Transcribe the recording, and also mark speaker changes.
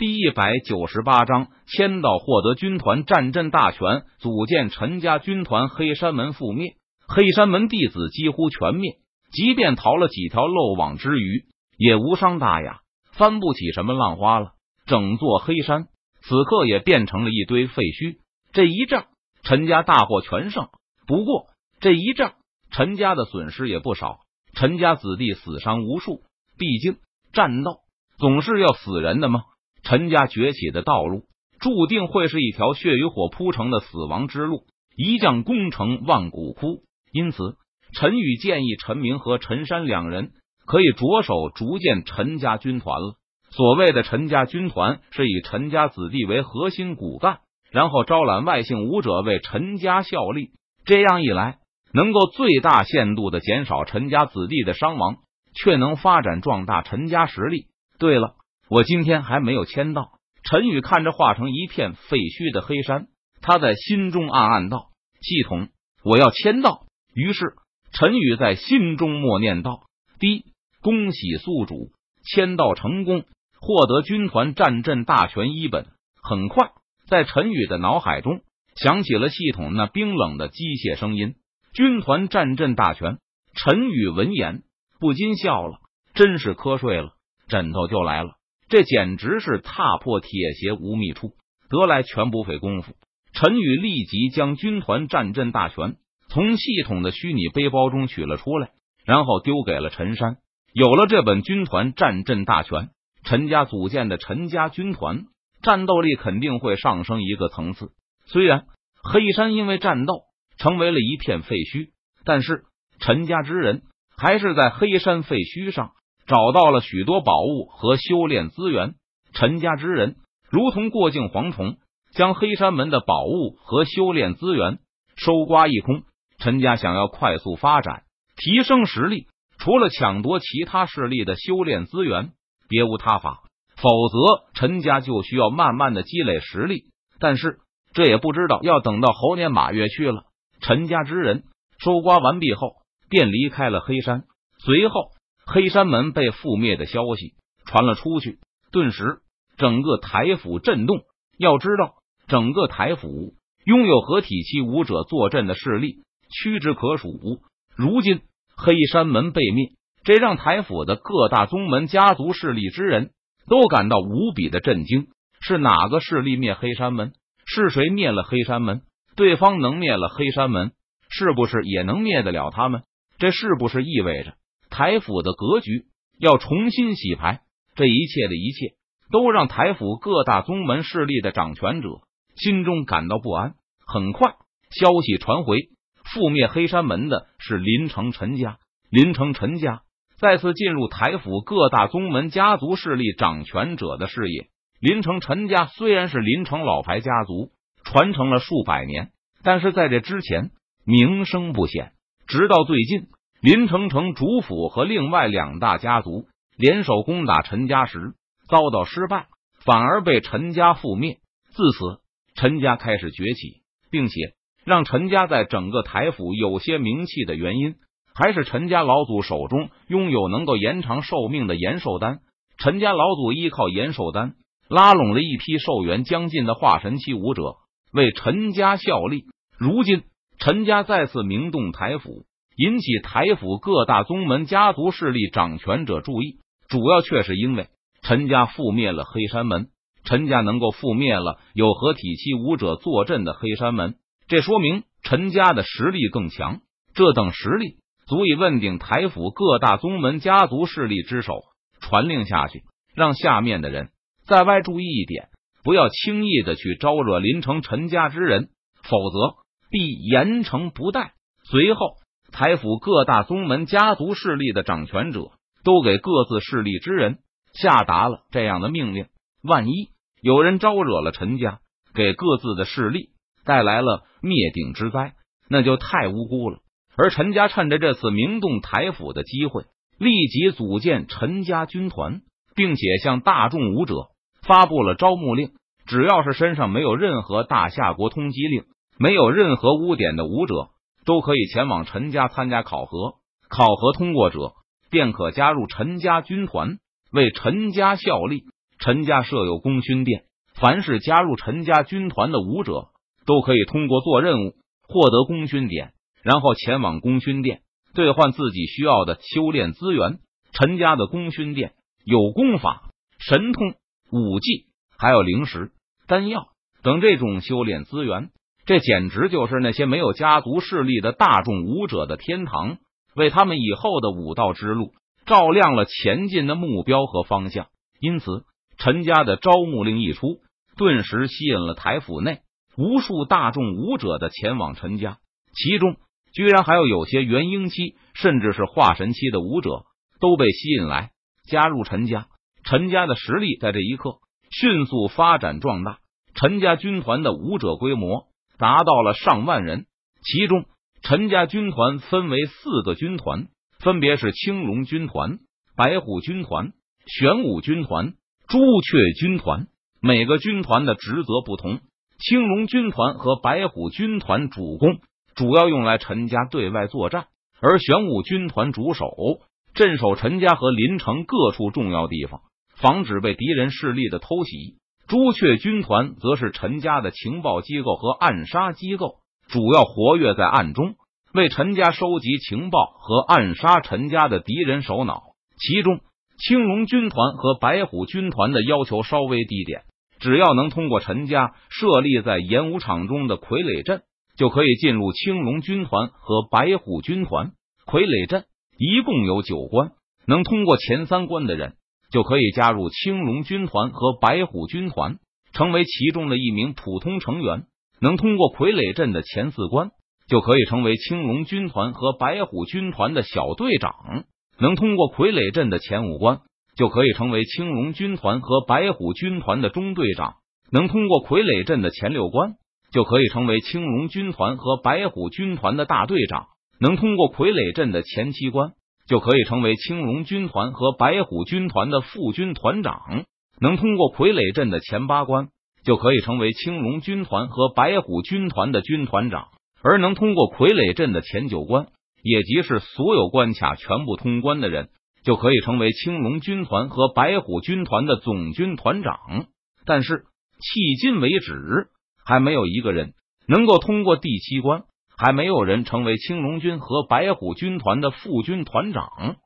Speaker 1: 第一百九十八章，签到获得军团战阵大权，组建陈家军团。黑山门覆灭，黑山门弟子几乎全灭，即便逃了几条漏网之鱼，也无伤大雅，翻不起什么浪花了。整座黑山此刻也变成了一堆废墟。这一仗，陈家大获全胜。不过这一仗，陈家的损失也不少，陈家子弟死伤无数。毕竟战斗总是要死人的吗？陈家崛起的道路注定会是一条血与火铺成的死亡之路，一将功成万骨枯。因此，陈宇建议陈明和陈山两人可以着手逐建陈家军团了。所谓的陈家军团，是以陈家子弟为核心骨干，然后招揽外姓武者为陈家效力。这样一来，能够最大限度的减少陈家子弟的伤亡，却能发展壮大陈家实力。对了。我今天还没有签到。陈宇看着化成一片废墟的黑山，他在心中暗暗道：“系统，我要签到。”于是陈宇在心中默念道：“第一，恭喜宿主签到成功，获得军团战阵大全一本。”很快，在陈宇的脑海中响起了系统那冰冷的机械声音：“军团战阵大全。”陈宇闻言不禁笑了，真是瞌睡了，枕头就来了。这简直是踏破铁鞋无觅处，得来全不费功夫。陈宇立即将军团战阵大全从系统的虚拟背包中取了出来，然后丢给了陈山。有了这本军团战阵大全，陈家组建的陈家军团战斗力肯定会上升一个层次。虽然黑山因为战斗成为了一片废墟，但是陈家之人还是在黑山废墟上。找到了许多宝物和修炼资源，陈家之人如同过境蝗虫，将黑山门的宝物和修炼资源收刮一空。陈家想要快速发展、提升实力，除了抢夺其他势力的修炼资源，别无他法。否则，陈家就需要慢慢的积累实力。但是，这也不知道要等到猴年马月去了。陈家之人收刮完毕后，便离开了黑山，随后。黑山门被覆灭的消息传了出去，顿时整个台府震动。要知道，整个台府拥有合体期武者坐镇的势力屈指可数。如今黑山门被灭，这让台府的各大宗门家族势力之人都感到无比的震惊。是哪个势力灭黑山门？是谁灭了黑山门？对方能灭了黑山门，是不是也能灭得了他们？这是不是意味着？台府的格局要重新洗牌，这一切的一切都让台府各大宗门势力的掌权者心中感到不安。很快，消息传回，覆灭黑山门的是林城陈家。林城陈家再次进入台府各大宗门家族势力掌权者的视野。林城陈家虽然是林城老牌家族，传承了数百年，但是在这之前名声不显，直到最近。林城城主府和另外两大家族联手攻打陈家时遭到失败，反而被陈家覆灭。自此，陈家开始崛起，并且让陈家在整个台府有些名气的原因，还是陈家老祖手中拥有能够延长寿命的延寿丹。陈家老祖依靠延寿丹拉拢了一批寿元将近的化神期武者，为陈家效力。如今，陈家再次名动台府。引起台府各大宗门家族势力掌权者注意，主要却是因为陈家覆灭了黑山门。陈家能够覆灭了有合体期武者坐镇的黑山门，这说明陈家的实力更强。这等实力足以问鼎台府各大宗门家族势力之首。传令下去，让下面的人在外注意一点，不要轻易的去招惹林城陈家之人，否则必严惩不贷。随后。台府各大宗门家族势力的掌权者都给各自势力之人下达了这样的命令：万一有人招惹了陈家，给各自的势力带来了灭顶之灾，那就太无辜了。而陈家趁着这次名动台府的机会，立即组建陈家军团，并且向大众武者发布了招募令：只要是身上没有任何大夏国通缉令、没有任何污点的武者。都可以前往陈家参加考核，考核通过者便可加入陈家军团，为陈家效力。陈家设有功勋殿，凡是加入陈家军团的武者，都可以通过做任务获得功勋点，然后前往功勋殿兑换自己需要的修炼资源。陈家的功勋殿有功法、神通、武技，还有灵石、丹药等这种修炼资源。这简直就是那些没有家族势力的大众武者的天堂，为他们以后的武道之路照亮了前进的目标和方向。因此，陈家的招募令一出，顿时吸引了台府内无数大众武者的前往陈家，其中居然还有有些元婴期甚至是化神期的武者都被吸引来加入陈家。陈家的实力在这一刻迅速发展壮大，陈家军团的武者规模。达到了上万人，其中陈家军团分为四个军团，分别是青龙军团、白虎军团、玄武军团、朱雀军团。每个军团的职责不同，青龙军团和白虎军团主攻主要用来陈家对外作战，而玄武军团主守镇守陈家和林城各处重要地方，防止被敌人势力的偷袭。朱雀军团则是陈家的情报机构和暗杀机构，主要活跃在暗中，为陈家收集情报和暗杀陈家的敌人首脑。其中，青龙军团和白虎军团的要求稍微低点，只要能通过陈家设立在演武场中的傀儡阵，就可以进入青龙军团和白虎军团。傀儡阵一共有九关，能通过前三关的人。就可以加入青龙军团和白虎军团，成为其中的一名普通成员。能通过傀儡阵的前四关，就可以成为青龙军团和白虎军团的小队长。能通过傀儡阵的前五关，就可以成为青龙军团和白虎军团的中队长。能通过傀儡阵的前六关，就可以成为青龙军团和白虎军团的大队长。能通过傀儡阵的前七关。就可以成为青龙军团和白虎军团的副军团长，能通过傀儡阵的前八关，就可以成为青龙军团和白虎军团的军团长；而能通过傀儡阵的前九关，也即是所有关卡全部通关的人，就可以成为青龙军团和白虎军团的总军团长。但是迄今为止，还没有一个人能够通过第七关。还没有人成为青龙军和白虎军团的副军团长。